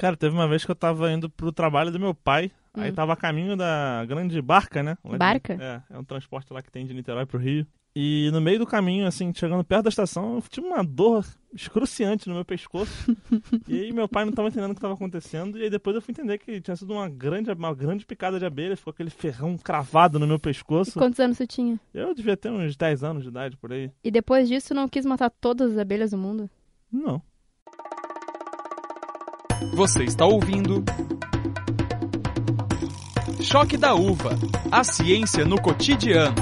Cara, teve uma vez que eu tava indo pro trabalho do meu pai. Hum. Aí tava a caminho da grande barca, né? Barca? É, é um transporte lá que tem de Niterói pro Rio. E no meio do caminho, assim, chegando perto da estação, eu tive uma dor excruciante no meu pescoço. e aí meu pai não tava entendendo o que tava acontecendo. E aí depois eu fui entender que tinha sido uma grande, uma grande picada de abelha. Ficou aquele ferrão cravado no meu pescoço. Quantos anos você tinha? Eu devia ter uns 10 anos de idade por aí. E depois disso não quis matar todas as abelhas do mundo? Não. Você está ouvindo. Choque da Uva. A ciência no cotidiano.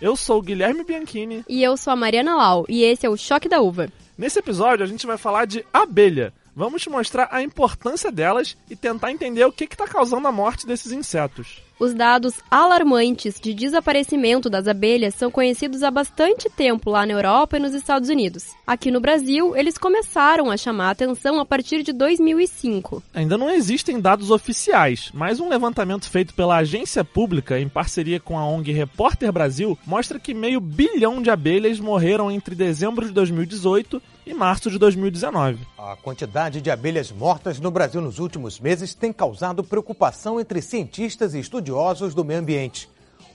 Eu sou o Guilherme Bianchini. E eu sou a Mariana Lau, e esse é o Choque da Uva. Nesse episódio a gente vai falar de abelha. Vamos te mostrar a importância delas e tentar entender o que está causando a morte desses insetos. Os dados alarmantes de desaparecimento das abelhas são conhecidos há bastante tempo lá na Europa e nos Estados Unidos. Aqui no Brasil, eles começaram a chamar a atenção a partir de 2005. Ainda não existem dados oficiais, mas um levantamento feito pela agência pública em parceria com a ONG Repórter Brasil mostra que meio bilhão de abelhas morreram entre dezembro de 2018 e março de 2019. A quantidade de abelhas mortas no Brasil nos últimos meses tem causado preocupação entre cientistas e estudiosos do meio ambiente.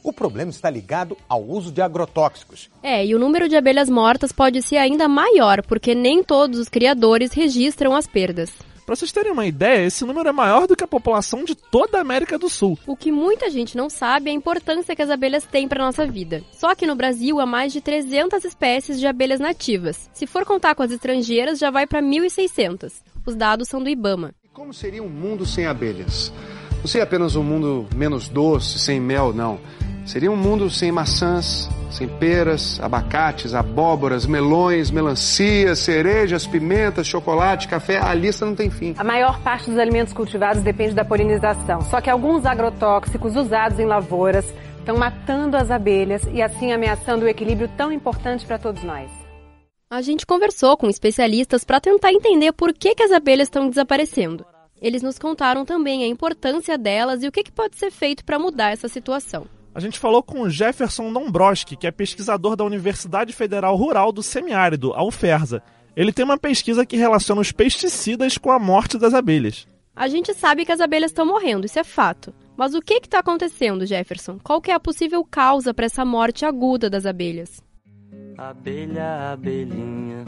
O problema está ligado ao uso de agrotóxicos. É, e o número de abelhas mortas pode ser ainda maior, porque nem todos os criadores registram as perdas. Para vocês terem uma ideia, esse número é maior do que a população de toda a América do Sul. O que muita gente não sabe é a importância que as abelhas têm para nossa vida. Só que no Brasil há mais de 300 espécies de abelhas nativas. Se for contar com as estrangeiras, já vai para 1.600. Os dados são do IBAMA. Como seria um mundo sem abelhas? Não seria apenas um mundo menos doce, sem mel, não. Seria um mundo sem maçãs, sem peras, abacates, abóboras, melões, melancias, cerejas, pimentas, chocolate, café. A lista não tem fim. A maior parte dos alimentos cultivados depende da polinização. Só que alguns agrotóxicos usados em lavouras estão matando as abelhas e assim ameaçando o equilíbrio tão importante para todos nós. A gente conversou com especialistas para tentar entender por que, que as abelhas estão desaparecendo. Eles nos contaram também a importância delas e o que, que pode ser feito para mudar essa situação. A gente falou com o Jefferson Dombrowski, que é pesquisador da Universidade Federal Rural do Semiárido, a UFERSA. Ele tem uma pesquisa que relaciona os pesticidas com a morte das abelhas. A gente sabe que as abelhas estão morrendo, isso é fato. Mas o que está acontecendo, Jefferson? Qual que é a possível causa para essa morte aguda das abelhas? Abelha, abelhinha,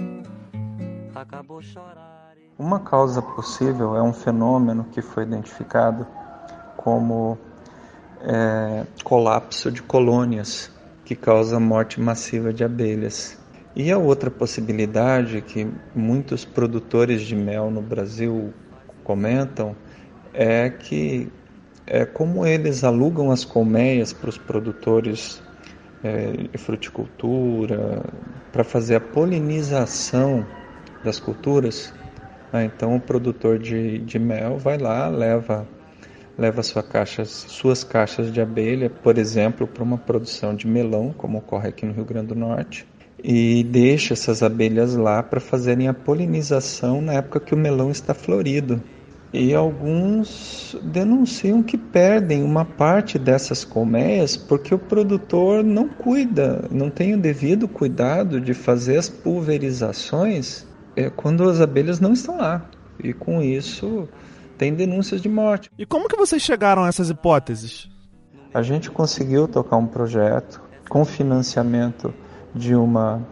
acabou chorar. Uma causa possível é um fenômeno que foi identificado como é, colapso de colônias, que causa morte massiva de abelhas. E a outra possibilidade que muitos produtores de mel no Brasil comentam é que é como eles alugam as colmeias para os produtores é, de fruticultura, para fazer a polinização das culturas. Ah, então o produtor de, de mel vai lá, leva leva sua suas caixas de abelha, por exemplo, para uma produção de melão, como ocorre aqui no Rio Grande do Norte, e deixa essas abelhas lá para fazerem a polinização na época que o melão está florido. E alguns denunciam que perdem uma parte dessas colmeias porque o produtor não cuida, não tem o devido cuidado de fazer as pulverizações é, quando as abelhas não estão lá. E com isso tem denúncias de morte. E como que vocês chegaram a essas hipóteses? A gente conseguiu tocar um projeto com financiamento de uma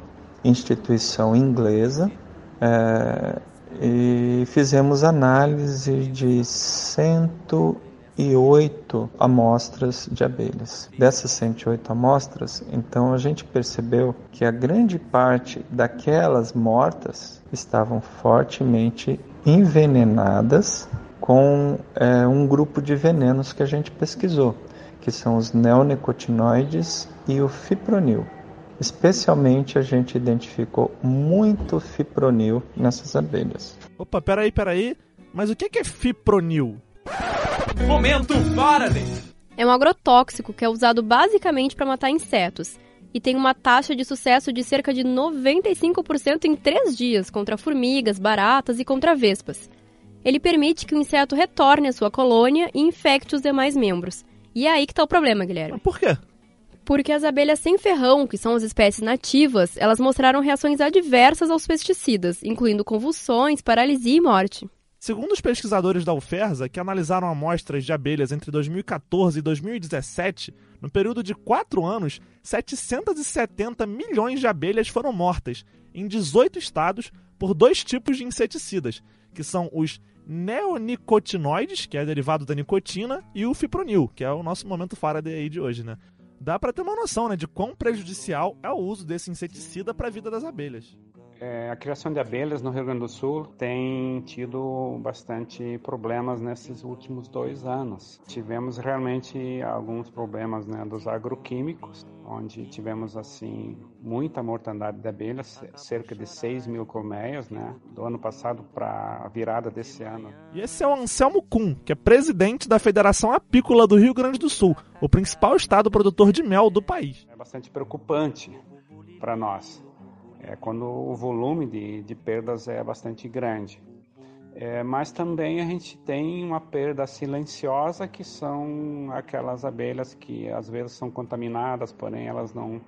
instituição inglesa é, e fizemos análise de 108 amostras de abelhas. Dessas 108 amostras, então a gente percebeu que a grande parte daquelas mortas estavam fortemente envenenadas com é, um grupo de venenos que a gente pesquisou, que são os neonicotinoides e o fipronil. Especialmente a gente identificou muito fipronil nessas abelhas. Opa, peraí, peraí. Mas o que é fipronil? Momento Faraday! É um agrotóxico que é usado basicamente para matar insetos e tem uma taxa de sucesso de cerca de 95% em 3 dias contra formigas, baratas e contra vespas. Ele permite que o inseto retorne à sua colônia e infecte os demais membros. E é aí que está o problema, Guilherme. Por quê? porque as abelhas sem ferrão, que são as espécies nativas, elas mostraram reações adversas aos pesticidas, incluindo convulsões, paralisia e morte. Segundo os pesquisadores da UFERSA, que analisaram amostras de abelhas entre 2014 e 2017, no período de quatro anos, 770 milhões de abelhas foram mortas em 18 estados por dois tipos de inseticidas, que são os neonicotinoides, que é derivado da nicotina, e o fipronil, que é o nosso momento Faraday de hoje, né? Dá para ter uma noção né, de quão prejudicial é o uso desse inseticida para a vida das abelhas. É, a criação de abelhas no Rio Grande do Sul tem tido bastante problemas nesses últimos dois anos. Tivemos realmente alguns problemas né, dos agroquímicos, onde tivemos assim muita mortandade de abelhas, cerca de 6 mil colmeias, né, do ano passado para a virada desse ano. E esse é o Anselmo Kuhn, que é presidente da Federação Apícola do Rio Grande do Sul, o principal estado produtor de mel do país. É bastante preocupante para nós é, quando o volume de, de perdas é bastante grande. É, mas também a gente tem uma perda silenciosa, que são aquelas abelhas que às vezes são contaminadas, porém elas não,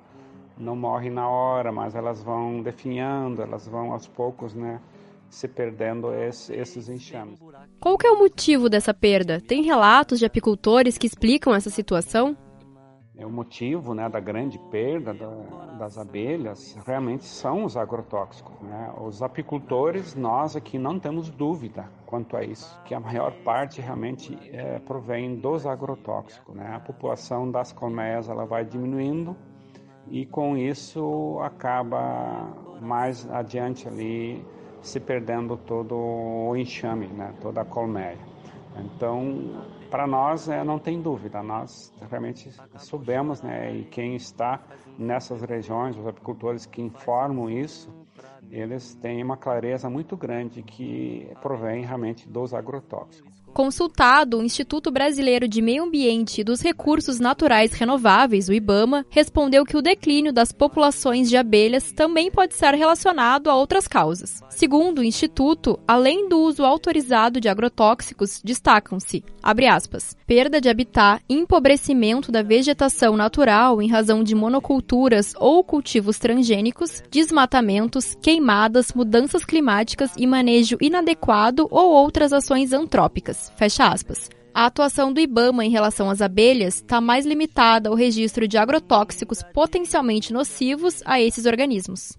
não morrem na hora, mas elas vão definhando, elas vão aos poucos, né? se perdendo esse, esses enxames. Qual que é o motivo dessa perda? Tem relatos de apicultores que explicam essa situação? É o motivo né, da grande perda da, das abelhas realmente são os agrotóxicos. Né? Os apicultores, nós aqui não temos dúvida quanto a isso, que a maior parte realmente é, provém dos agrotóxicos. Né? A população das colmeias ela vai diminuindo e com isso acaba mais adiante ali se perdendo todo o enxame, né? toda a colmeia. Então, para nós é, não tem dúvida, nós realmente soubemos, né, e quem está nessas regiões, os apicultores que informam isso, eles têm uma clareza muito grande que provém realmente dos agrotóxicos. Consultado, o Instituto Brasileiro de Meio Ambiente e dos Recursos Naturais Renováveis, o IBAMA, respondeu que o declínio das populações de abelhas também pode ser relacionado a outras causas. Segundo o Instituto, além do uso autorizado de agrotóxicos, destacam-se, aspas, perda de habitat, empobrecimento da vegetação natural em razão de monoculturas ou cultivos transgênicos, desmatamentos, queimadas, mudanças climáticas e manejo inadequado ou outras ações antrópicas fecha aspas. A atuação do IBAMA em relação às abelhas está mais limitada ao registro de agrotóxicos potencialmente nocivos a esses organismos.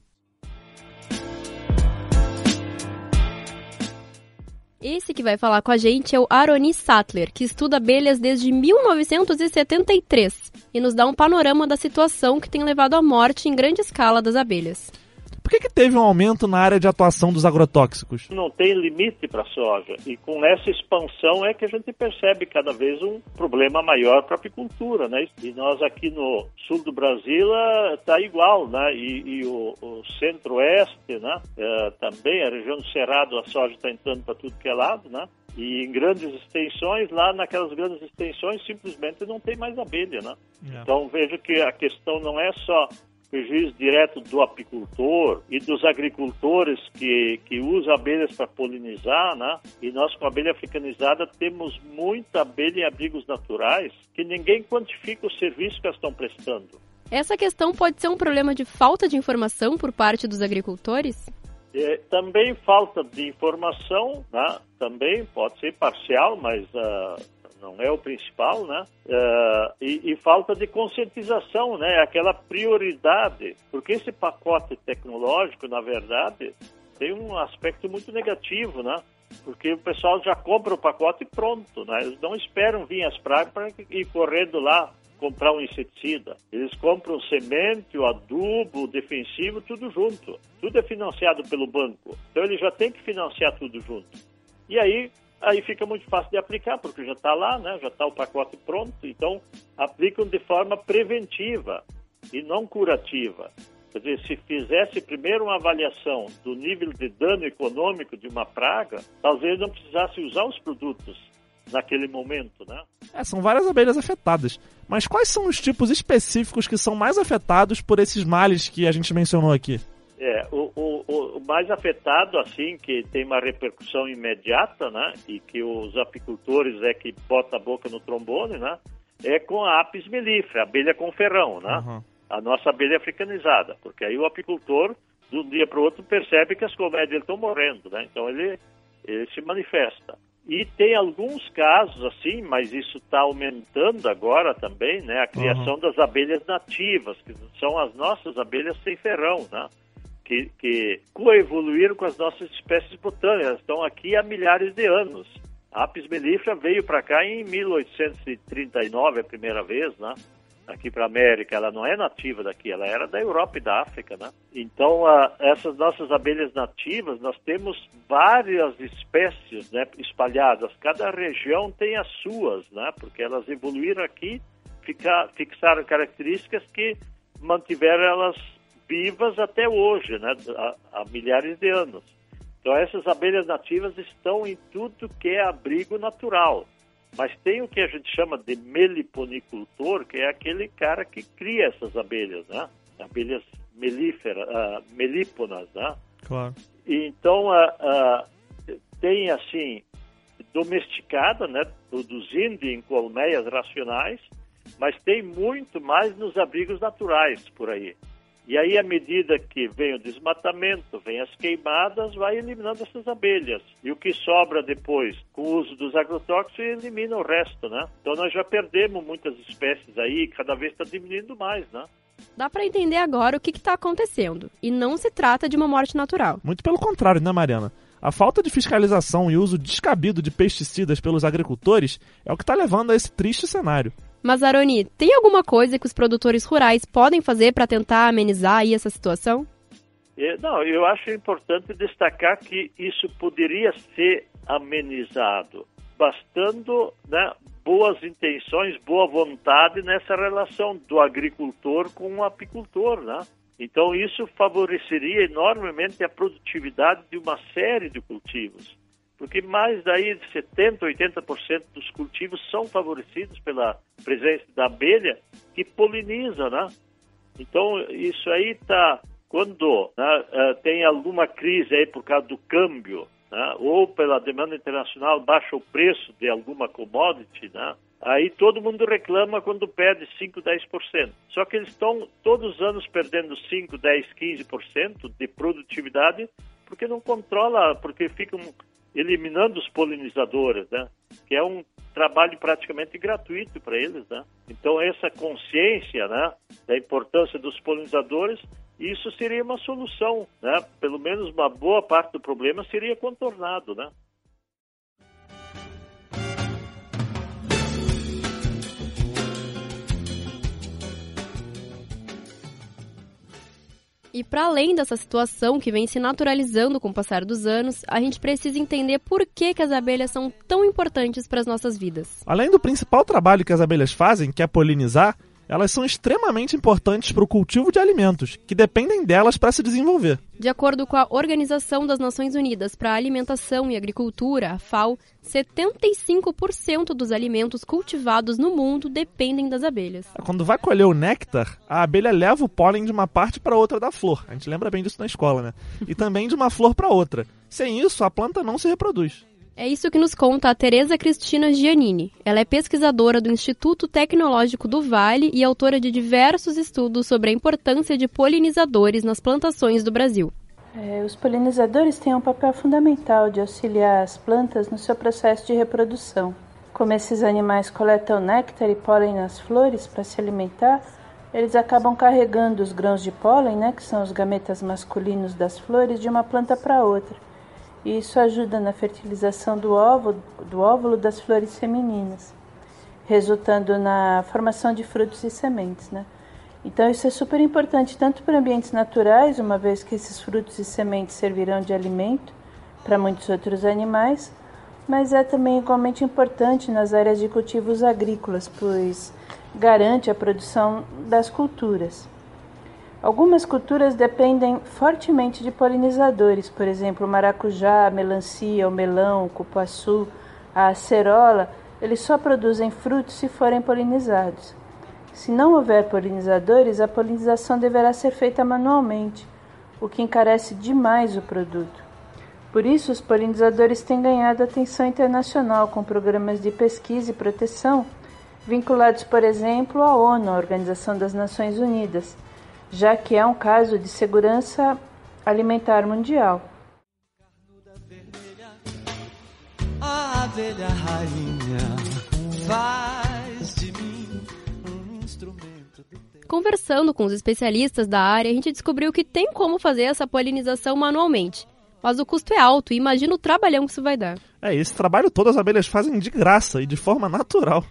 Esse que vai falar com a gente é o Aroni Sattler, que estuda abelhas desde 1973 e nos dá um panorama da situação que tem levado à morte em grande escala das abelhas. Por que, que teve um aumento na área de atuação dos agrotóxicos? Não tem limite para a soja. E com essa expansão é que a gente percebe cada vez um problema maior para a apicultura, né? E nós aqui no sul do Brasil está eh, igual, né? E, e o, o centro-oeste, né? É, também, a região do Cerrado, a soja está entrando para tudo que é lado, né? E em grandes extensões, lá naquelas grandes extensões, simplesmente não tem mais abelha, né? É. Então vejo que a questão não é só prejuízo direto do apicultor e dos agricultores que, que usam abelhas para polinizar, né? E nós com a abelha africanizada temos muita abelha em abrigos naturais que ninguém quantifica o serviço que elas estão prestando. Essa questão pode ser um problema de falta de informação por parte dos agricultores? É, também falta de informação, né? também pode ser parcial, mas uh, não é o principal, né? Uh, e, e, falta de conscientização, né? Aquela prioridade, porque esse pacote tecnológico, na verdade, tem um aspecto muito negativo, né? Porque o pessoal já compra o pacote pronto, né? Eles não esperam vir as pragas para ir correndo lá comprar um inseticida. Eles compram semente, o adubo, o defensivo, tudo junto. Tudo é financiado pelo banco. Então ele já tem que financiar tudo junto. E aí aí fica muito fácil de aplicar, porque já está lá, né? já está o pacote pronto, então aplicam de forma preventiva e não curativa. Quer dizer, se fizesse primeiro uma avaliação do nível de dano econômico de uma praga, talvez não precisasse usar os produtos naquele momento, né? É, são várias abelhas afetadas. Mas quais são os tipos específicos que são mais afetados por esses males que a gente mencionou aqui? É, o, o, o, mais afetado, assim, que tem uma repercussão imediata, né, e que os apicultores é que bota a boca no trombone, né, é com a apis mellifera, a abelha com ferrão, né? Uhum. A nossa abelha africanizada, porque aí o apicultor, de um dia para o outro, percebe que as colmeias dele estão morrendo, né? Então ele, ele se manifesta. E tem alguns casos assim, mas isso está aumentando agora também, né? A criação uhum. das abelhas nativas, que são as nossas abelhas sem ferrão, né? Que, que coevoluíram com as nossas espécies botânicas, estão aqui há milhares de anos. A Apis mellifera veio para cá em 1839 a primeira vez, né? aqui para a América, ela não é nativa daqui, ela era da Europa e da África, né? Então, a, essas nossas abelhas nativas, nós temos várias espécies, né, espalhadas. Cada região tem as suas, né? Porque elas evoluíram aqui, fica, fixaram características que mantiveram elas vivas até hoje, né? Há, há milhares de anos. Então, essas abelhas nativas estão em tudo que é abrigo natural. Mas tem o que a gente chama de meliponicultor, que é aquele cara que cria essas abelhas, né? Abelhas melíferas, uh, melíponas, né? Claro. E, então, uh, uh, tem, assim, domesticada, né? Produzindo em colmeias racionais, mas tem muito mais nos abrigos naturais por aí. E aí, à medida que vem o desmatamento, vem as queimadas, vai eliminando essas abelhas. E o que sobra depois, com o uso dos agrotóxicos, elimina o resto, né? Então nós já perdemos muitas espécies aí, cada vez está diminuindo mais, né? Dá para entender agora o que está acontecendo. E não se trata de uma morte natural. Muito pelo contrário, né, Mariana? A falta de fiscalização e uso descabido de pesticidas pelos agricultores é o que está levando a esse triste cenário. Mas, Aroni, tem alguma coisa que os produtores rurais podem fazer para tentar amenizar aí essa situação? É, não, eu acho importante destacar que isso poderia ser amenizado, bastando né, boas intenções, boa vontade nessa relação do agricultor com o apicultor, né? Então isso favoreceria enormemente a produtividade de uma série de cultivos porque mais daí de 70%, 80% dos cultivos são favorecidos pela presença da abelha que poliniza, né? Então, isso aí está, quando né, eh, tem alguma crise aí por causa do câmbio, né, ou pela demanda internacional baixa o preço de alguma commodity, né, aí todo mundo reclama quando perde 5, 10%. Só que eles estão todos os anos perdendo 5, 10, 15% de produtividade porque não controla, porque ficam eliminando os polinizadores, né? Que é um trabalho praticamente gratuito para eles, né? Então essa consciência, né, da importância dos polinizadores, isso seria uma solução, né? Pelo menos uma boa parte do problema seria contornado, né? E para além dessa situação que vem se naturalizando com o passar dos anos, a gente precisa entender por que, que as abelhas são tão importantes para as nossas vidas. Além do principal trabalho que as abelhas fazem, que é polinizar, elas são extremamente importantes para o cultivo de alimentos, que dependem delas para se desenvolver. De acordo com a Organização das Nações Unidas para a Alimentação e Agricultura, a FAO, 75% dos alimentos cultivados no mundo dependem das abelhas. Quando vai colher o néctar, a abelha leva o pólen de uma parte para outra da flor. A gente lembra bem disso na escola, né? E também de uma flor para outra. Sem isso, a planta não se reproduz. É isso que nos conta a Tereza Cristina Giannini. Ela é pesquisadora do Instituto Tecnológico do Vale e autora de diversos estudos sobre a importância de polinizadores nas plantações do Brasil. É, os polinizadores têm um papel fundamental de auxiliar as plantas no seu processo de reprodução. Como esses animais coletam néctar e pólen nas flores para se alimentar, eles acabam carregando os grãos de pólen, né, que são os gametas masculinos das flores, de uma planta para outra e isso ajuda na fertilização do óvulo, do óvulo das flores femininas, resultando na formação de frutos e sementes. Né? Então, isso é super importante tanto para ambientes naturais, uma vez que esses frutos e sementes servirão de alimento para muitos outros animais, mas é também igualmente importante nas áreas de cultivos agrícolas, pois garante a produção das culturas. Algumas culturas dependem fortemente de polinizadores, por exemplo, o maracujá, a melancia, o melão, o cupuaçu, a acerola, eles só produzem frutos se forem polinizados. Se não houver polinizadores, a polinização deverá ser feita manualmente, o que encarece demais o produto. Por isso, os polinizadores têm ganhado atenção internacional com programas de pesquisa e proteção vinculados, por exemplo, à ONU, a Organização das Nações Unidas, já que é um caso de segurança alimentar mundial. A abelha rainha faz de mim um instrumento. Conversando com os especialistas da área, a gente descobriu que tem como fazer essa polinização manualmente. Mas o custo é alto e imagina o trabalhão que isso vai dar. É, esse trabalho todo as abelhas fazem de graça e de forma natural.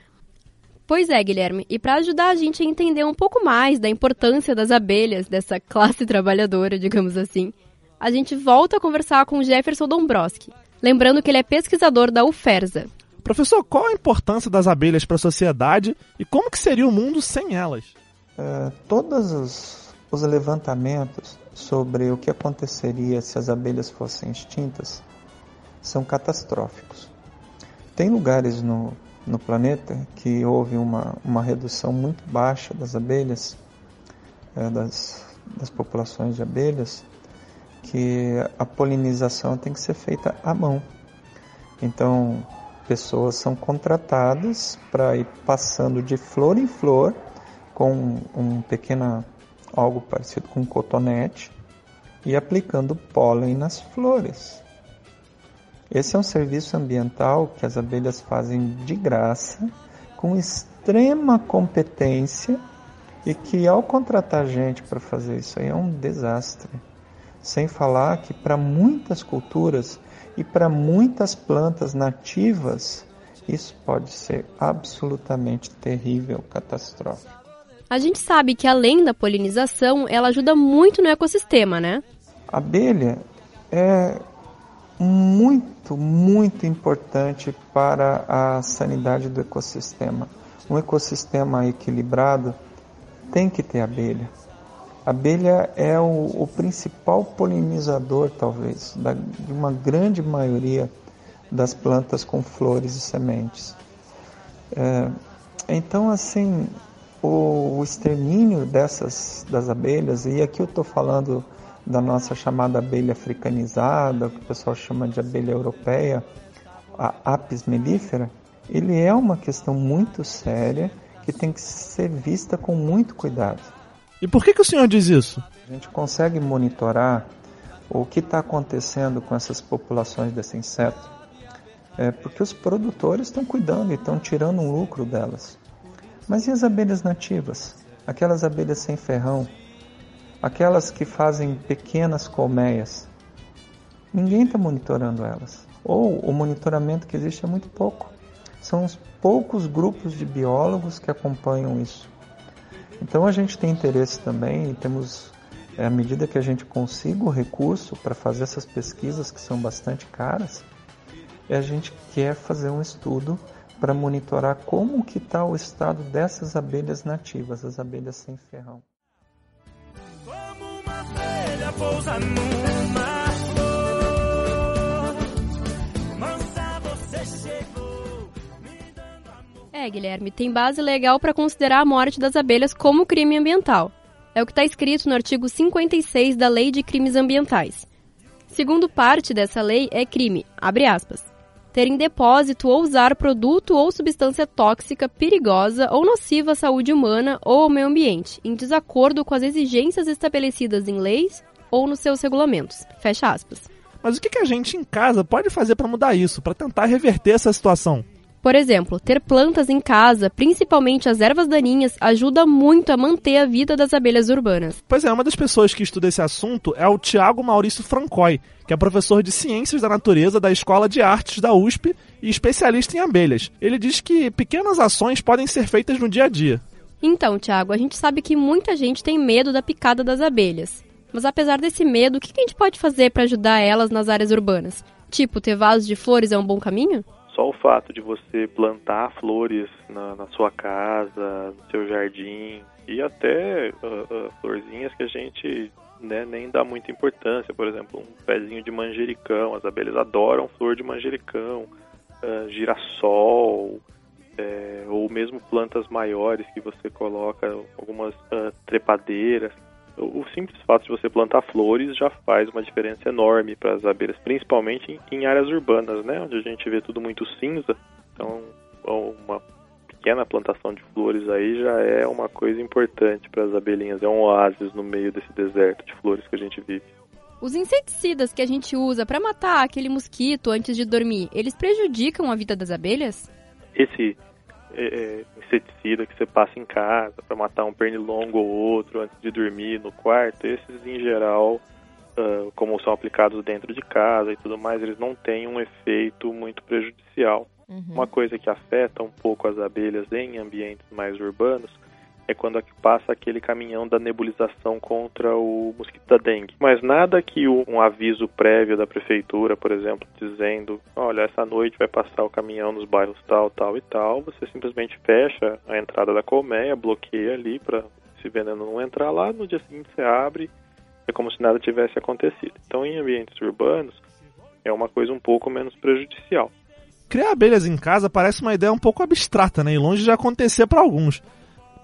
Pois é, Guilherme, e para ajudar a gente a entender um pouco mais da importância das abelhas, dessa classe trabalhadora, digamos assim, a gente volta a conversar com o Jefferson Dombrowski, lembrando que ele é pesquisador da UFERSA. Professor, qual a importância das abelhas para a sociedade e como que seria o mundo sem elas? Uh, todos os, os levantamentos sobre o que aconteceria se as abelhas fossem extintas são catastróficos. Tem lugares no, no planeta que houve uma, uma redução muito baixa das abelhas, é, das, das populações de abelhas, que a polinização tem que ser feita à mão. Então, pessoas são contratadas para ir passando de flor em flor com um pequeno algo parecido com um cotonete e aplicando pólen nas flores. Esse é um serviço ambiental que as abelhas fazem de graça, com extrema competência e que ao contratar gente para fazer isso aí é um desastre. Sem falar que para muitas culturas e para muitas plantas nativas, isso pode ser absolutamente terrível, catastrófico. A gente sabe que além da polinização, ela ajuda muito no ecossistema, né? A abelha é muito, muito importante para a sanidade do ecossistema. Um ecossistema equilibrado tem que ter abelha. A abelha é o, o principal polinizador, talvez, da, de uma grande maioria das plantas com flores e sementes. É, então, assim, o, o, extermínio dessas das abelhas, e aqui eu estou falando da nossa chamada abelha africanizada, que o pessoal chama de abelha europeia, a Apis mellifera, ele é uma questão muito séria que tem que ser vista com muito cuidado. E por que, que o senhor diz isso? A gente consegue monitorar o que está acontecendo com essas populações desse inseto, é porque os produtores estão cuidando e estão tirando um lucro delas. Mas e as abelhas nativas? Aquelas abelhas sem ferrão, aquelas que fazem pequenas colmeias. Ninguém está monitorando elas. Ou o monitoramento que existe é muito pouco. São os poucos grupos de biólogos que acompanham isso. Então a gente tem interesse também e temos, é, à medida que a gente consiga o recurso para fazer essas pesquisas que são bastante caras, a gente quer fazer um estudo para monitorar como que está o estado dessas abelhas nativas, as abelhas sem ferrão pousa numa. Mansa, você chegou. É, Guilherme, tem base legal para considerar a morte das abelhas como crime ambiental. É o que está escrito no artigo 56 da Lei de Crimes Ambientais. Segundo parte dessa lei, é crime, abre aspas, ter em depósito ou usar produto ou substância tóxica, perigosa ou nociva à saúde humana ou ao meio ambiente, em desacordo com as exigências estabelecidas em leis ou nos seus regulamentos. Fecha aspas. Mas o que a gente em casa pode fazer para mudar isso, para tentar reverter essa situação? Por exemplo, ter plantas em casa, principalmente as ervas daninhas, ajuda muito a manter a vida das abelhas urbanas. Pois é, uma das pessoas que estuda esse assunto é o Tiago Maurício Francói, que é professor de Ciências da Natureza da Escola de Artes da USP e especialista em abelhas. Ele diz que pequenas ações podem ser feitas no dia a dia. Então, Tiago, a gente sabe que muita gente tem medo da picada das abelhas. Mas apesar desse medo, o que a gente pode fazer para ajudar elas nas áreas urbanas? Tipo, ter vasos de flores é um bom caminho? Só o fato de você plantar flores na, na sua casa, no seu jardim e até uh, uh, florzinhas que a gente né, nem dá muita importância, por exemplo, um pezinho de manjericão, as abelhas adoram flor de manjericão, uh, girassol, é, ou mesmo plantas maiores que você coloca, algumas trepadeiras o simples fato de você plantar flores já faz uma diferença enorme para as abelhas, principalmente em, áreas urbanas, né, onde a gente vê tudo muito cinza. Então, uma pequena plantação de flores aí já é uma coisa importante para as abelhinhas, é um oásis no meio desse deserto de flores que a gente vive. Os inseticidas que a gente usa para matar aquele mosquito antes de dormir, eles prejudicam a vida das abelhas? Esse é, é, inseticida que você passa em casa para matar um pernilongo ou outro antes de dormir no quarto, esses em geral, uh, como são aplicados dentro de casa e tudo mais, eles não têm um efeito muito prejudicial. Uhum. Uma coisa que afeta um pouco as abelhas em ambientes mais urbanos é quando passa aquele caminhão da nebulização contra o mosquito da dengue. Mas nada que um aviso prévio da prefeitura, por exemplo, dizendo, olha, essa noite vai passar o caminhão nos bairros tal, tal e tal, você simplesmente fecha a entrada da colmeia, bloqueia ali para esse veneno não entrar lá, no dia seguinte você abre, é como se nada tivesse acontecido. Então, em ambientes urbanos, é uma coisa um pouco menos prejudicial. Criar abelhas em casa parece uma ideia um pouco abstrata, né? E longe de acontecer para alguns.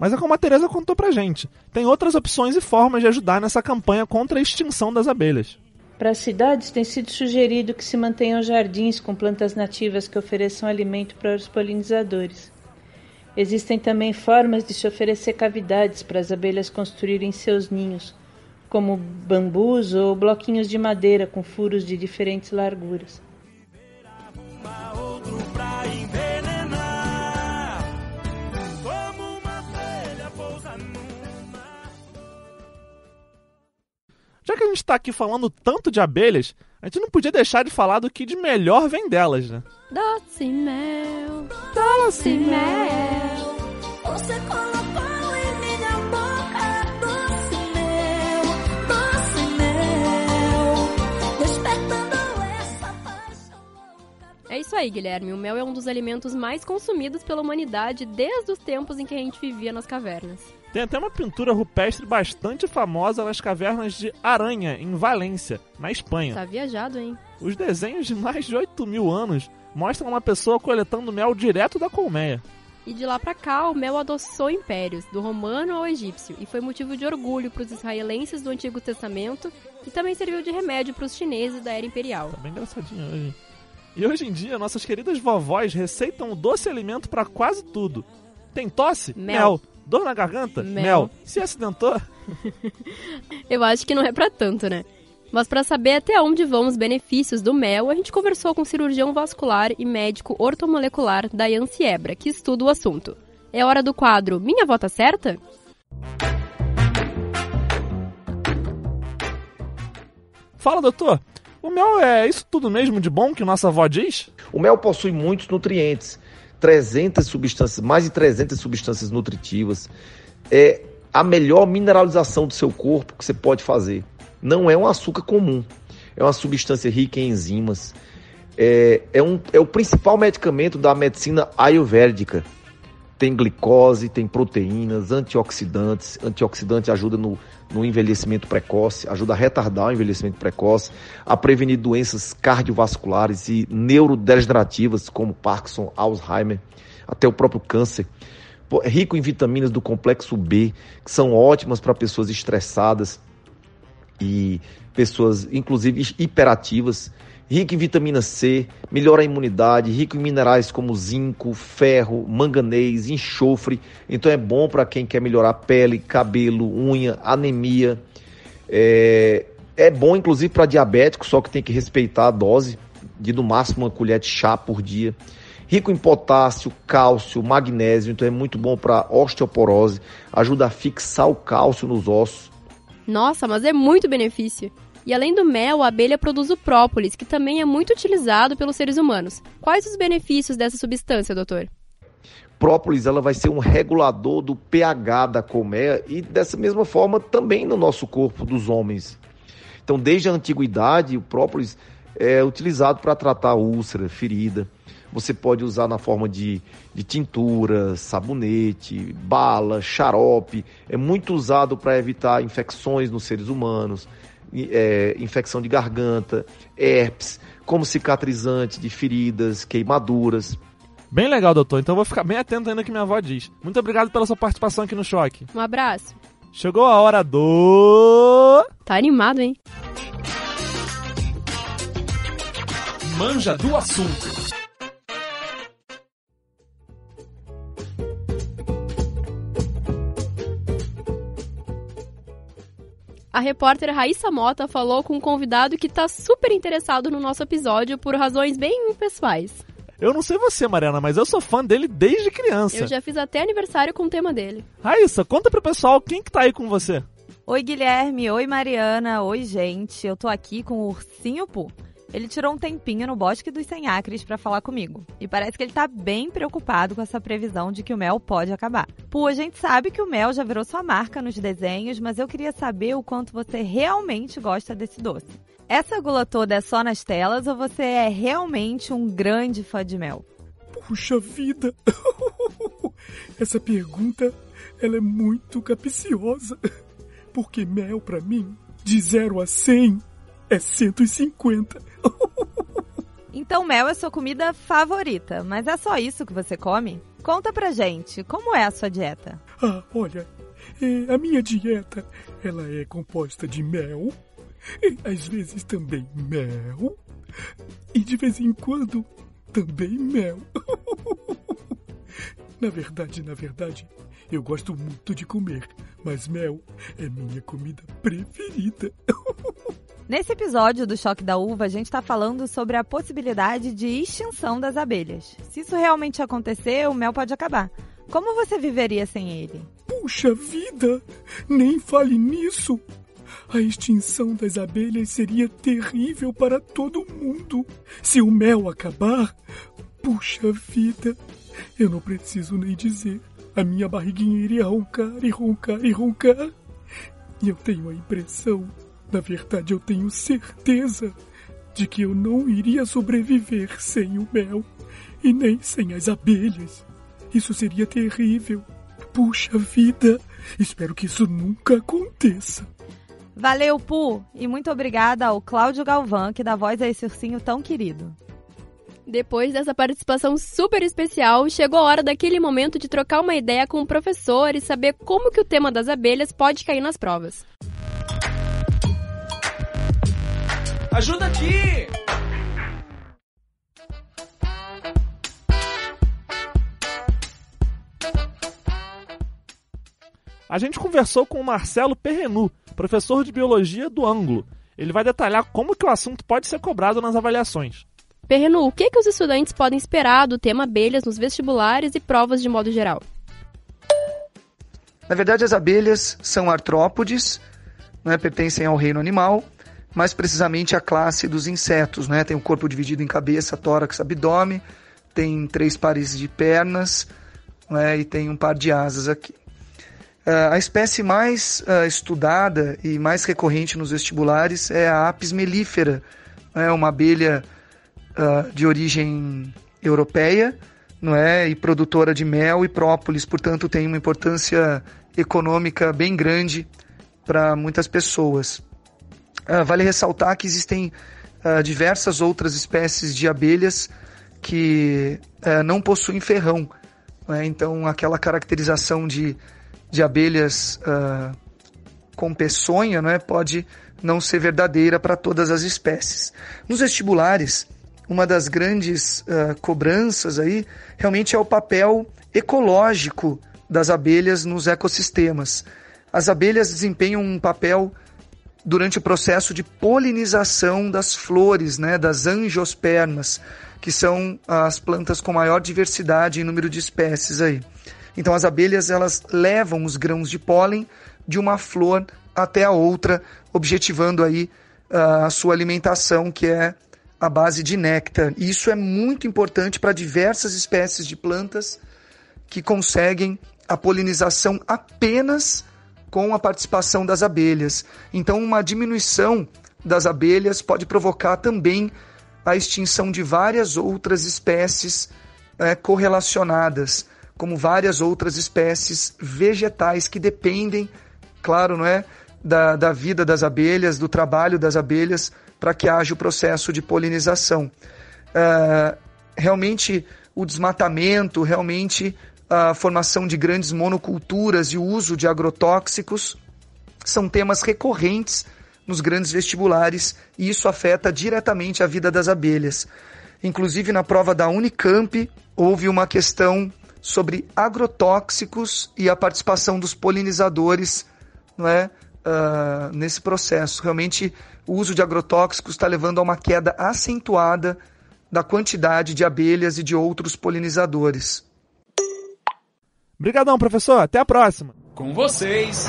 Mas é como a Teresa contou pra gente. Tem outras opções e formas de ajudar nessa campanha contra a extinção das abelhas. Para as cidades tem sido sugerido que se mantenham jardins com plantas nativas que ofereçam alimento para os polinizadores. Existem também formas de se oferecer cavidades para as abelhas construírem seus ninhos, como bambus ou bloquinhos de madeira com furos de diferentes larguras. Já que a gente está aqui falando tanto de abelhas, a gente não podia deixar de falar do que de melhor vem delas, né? Doce mel, doce mel, você colocou em minha boca doce mel, doce mel, despertando essa paixão É isso aí, Guilherme. O mel é um dos alimentos mais consumidos pela humanidade desde os tempos em que a gente vivia nas cavernas. Tem até uma pintura rupestre bastante famosa nas cavernas de Aranha, em Valência, na Espanha. Tá viajado, hein? Os desenhos de mais de 8 mil anos mostram uma pessoa coletando mel direto da colmeia. E de lá para cá, o mel adoçou impérios, do romano ao egípcio, e foi motivo de orgulho para os israelenses do Antigo Testamento e também serviu de remédio para os chineses da era imperial. Tá bem engraçadinho hoje. E hoje em dia, nossas queridas vovós receitam o doce alimento para quase tudo. Tem tosse? Mel. mel. Dor na garganta? Mel. Mel. Se acidentou? Eu acho que não é para tanto, né? Mas para saber até onde vão os benefícios do mel, a gente conversou com o cirurgião vascular e médico ortomolecular Dayan Siebra, que estuda o assunto. É hora do quadro Minha Vota Certa? Fala, doutor. O mel é isso tudo mesmo de bom que nossa avó diz? O mel possui muitos nutrientes, 300 substâncias, mais de 300 substâncias nutritivas. É a melhor mineralização do seu corpo que você pode fazer. Não é um açúcar comum, é uma substância rica em enzimas. É, é, um, é o principal medicamento da medicina ayurvédica. Tem glicose, tem proteínas, antioxidantes. Antioxidante ajuda no, no envelhecimento precoce, ajuda a retardar o envelhecimento precoce, a prevenir doenças cardiovasculares e neurodegenerativas como Parkinson, Alzheimer, até o próprio câncer. É rico em vitaminas do complexo B, que são ótimas para pessoas estressadas e pessoas, inclusive, hiperativas rico em vitamina C, melhora a imunidade, rico em minerais como zinco, ferro, manganês, enxofre. Então é bom para quem quer melhorar pele, cabelo, unha, anemia. É, é bom inclusive para diabético, só que tem que respeitar a dose de no máximo uma colher de chá por dia. Rico em potássio, cálcio, magnésio, então é muito bom para osteoporose, ajuda a fixar o cálcio nos ossos. Nossa, mas é muito benefício. E além do mel, a abelha produz o própolis, que também é muito utilizado pelos seres humanos. Quais os benefícios dessa substância, doutor? Própolis ela vai ser um regulador do pH da colmeia e dessa mesma forma também no nosso corpo dos homens. Então, desde a antiguidade, o própolis é utilizado para tratar úlcera, ferida. Você pode usar na forma de, de tintura, sabonete, bala, xarope. É muito usado para evitar infecções nos seres humanos é, infecção de garganta, herpes, como cicatrizante de feridas, queimaduras. Bem legal, doutor. Então vou ficar bem atento ainda que minha avó diz. Muito obrigado pela sua participação aqui no Choque. Um abraço. Chegou a hora do. Tá animado, hein? Manja do assunto. A repórter Raíssa Mota falou com um convidado que tá super interessado no nosso episódio por razões bem pessoais. Eu não sei você, Mariana, mas eu sou fã dele desde criança. Eu já fiz até aniversário com o tema dele. Raíssa, conta pro pessoal quem que tá aí com você. Oi, Guilherme. Oi, Mariana. Oi, gente. Eu tô aqui com o Ursinho Poo. Ele tirou um tempinho no Bosque dos Sem Acres para falar comigo. E parece que ele tá bem preocupado com essa previsão de que o mel pode acabar. Pô, a gente sabe que o mel já virou sua marca nos desenhos, mas eu queria saber o quanto você realmente gosta desse doce. Essa gula toda é só nas telas ou você é realmente um grande fã de mel? Puxa vida! Essa pergunta, ela é muito capciosa. Porque mel, para mim, de 0 a 100, é 150. Então mel é sua comida favorita, mas é só isso que você come? Conta pra gente, como é a sua dieta? Ah, olha, é, a minha dieta, ela é composta de mel, e às vezes também mel, e de vez em quando também mel. na verdade, na verdade, eu gosto muito de comer, mas mel é minha comida preferida. Nesse episódio do Choque da Uva, a gente está falando sobre a possibilidade de extinção das abelhas. Se isso realmente acontecer, o mel pode acabar. Como você viveria sem ele? Puxa vida! Nem fale nisso! A extinção das abelhas seria terrível para todo mundo. Se o mel acabar, puxa vida! Eu não preciso nem dizer. A minha barriguinha iria roncar e roncar e roncar. E eu tenho a impressão na verdade, eu tenho certeza de que eu não iria sobreviver sem o mel e nem sem as abelhas. Isso seria terrível. Puxa vida, espero que isso nunca aconteça. Valeu, Pu! E muito obrigada ao Cláudio Galvão, que dá voz a esse ursinho tão querido. Depois dessa participação super especial, chegou a hora daquele momento de trocar uma ideia com o professor e saber como que o tema das abelhas pode cair nas provas. Ajuda aqui! A gente conversou com o Marcelo Perrenu, professor de biologia do Ângulo. Ele vai detalhar como que o assunto pode ser cobrado nas avaliações. Perrenu, o que, que os estudantes podem esperar do tema abelhas nos vestibulares e provas de modo geral? Na verdade, as abelhas são artrópodes, né, pertencem ao reino animal, mais precisamente a classe dos insetos. Né? Tem o corpo dividido em cabeça, tórax, abdômen, tem três pares de pernas né? e tem um par de asas aqui. Uh, a espécie mais uh, estudada e mais recorrente nos vestibulares é a Apis mellifera, é uma abelha uh, de origem europeia, não é, e produtora de mel e própolis, portanto tem uma importância econômica bem grande para muitas pessoas. Vale ressaltar que existem diversas outras espécies de abelhas que não possuem ferrão, é? então aquela caracterização de de abelhas uh, com peçonha né, pode não ser verdadeira para todas as espécies. Nos vestibulares, uma das grandes uh, cobranças aí realmente é o papel ecológico das abelhas nos ecossistemas. As abelhas desempenham um papel durante o processo de polinização das flores, né, das angiospermas, que são as plantas com maior diversidade e número de espécies aí. Então as abelhas elas levam os grãos de pólen de uma flor até a outra, objetivando aí uh, a sua alimentação, que é a base de néctar. E isso é muito importante para diversas espécies de plantas que conseguem a polinização apenas com a participação das abelhas. Então, uma diminuição das abelhas pode provocar também a extinção de várias outras espécies é, correlacionadas como várias outras espécies vegetais que dependem, claro, não é, da, da vida das abelhas, do trabalho das abelhas, para que haja o processo de polinização. Uh, realmente, o desmatamento, realmente a formação de grandes monoculturas e o uso de agrotóxicos são temas recorrentes nos grandes vestibulares e isso afeta diretamente a vida das abelhas. Inclusive, na prova da Unicamp, houve uma questão sobre agrotóxicos e a participação dos polinizadores não é, uh, nesse processo. Realmente, o uso de agrotóxicos está levando a uma queda acentuada da quantidade de abelhas e de outros polinizadores. Obrigadão, professor. Até a próxima. Com vocês.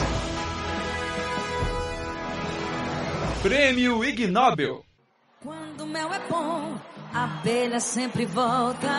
Prêmio Ig Nobel. Quando o mel é bom, a abelha sempre volta.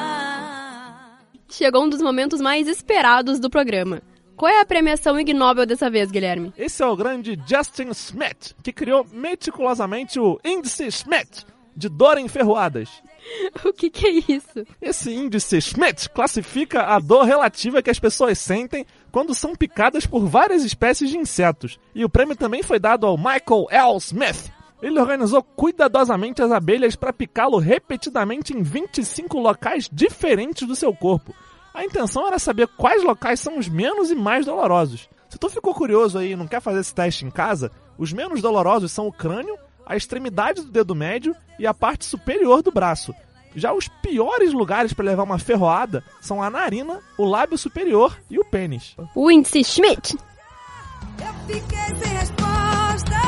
Chegou um dos momentos mais esperados do programa. Qual é a premiação Ig Nobel dessa vez, Guilherme? Esse é o grande Justin Smet, que criou meticulosamente o índice Smet de dor em ferroadas. o que, que é isso? Esse índice Schmidt classifica a dor relativa que as pessoas sentem quando são picadas por várias espécies de insetos. E o prêmio também foi dado ao Michael L. Smith. Ele organizou cuidadosamente as abelhas para picá-lo repetidamente em 25 locais diferentes do seu corpo. A intenção era saber quais locais são os menos e mais dolorosos. Se tu ficou curioso aí e não quer fazer esse teste em casa, os menos dolorosos são o crânio a extremidade do dedo médio e a parte superior do braço. Já os piores lugares para levar uma ferroada são a narina, o lábio superior e o pênis. O índice Schmidt. Eu fiquei sem resposta,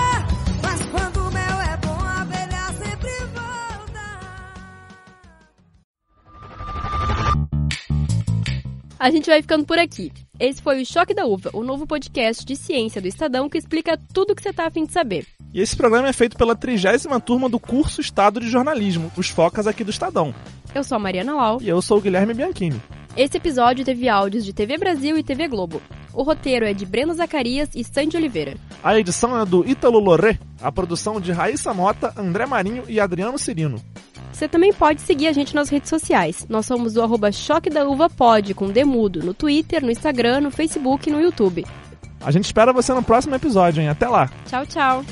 mas quando o mel é bom, a abelha sempre volta. A gente vai ficando por aqui. Esse foi o Choque da Uva, o novo podcast de ciência do Estadão que explica tudo o que você tá afim de saber. E esse programa é feito pela trigésima turma do curso Estado de Jornalismo, os Focas aqui do Estadão. Eu sou a Mariana Lau. E eu sou o Guilherme Bianchini. Esse episódio teve áudios de TV Brasil e TV Globo. O roteiro é de Breno Zacarias e Sandy Oliveira. A edição é do Ítalo Loré, a produção de Raíssa Mota, André Marinho e Adriano Cirino. Você também pode seguir a gente nas redes sociais. Nós somos o arroba Choque da Uva Pod, com Demudo, no Twitter, no Instagram, no Facebook e no YouTube. A gente espera você no próximo episódio, hein? Até lá! Tchau, tchau!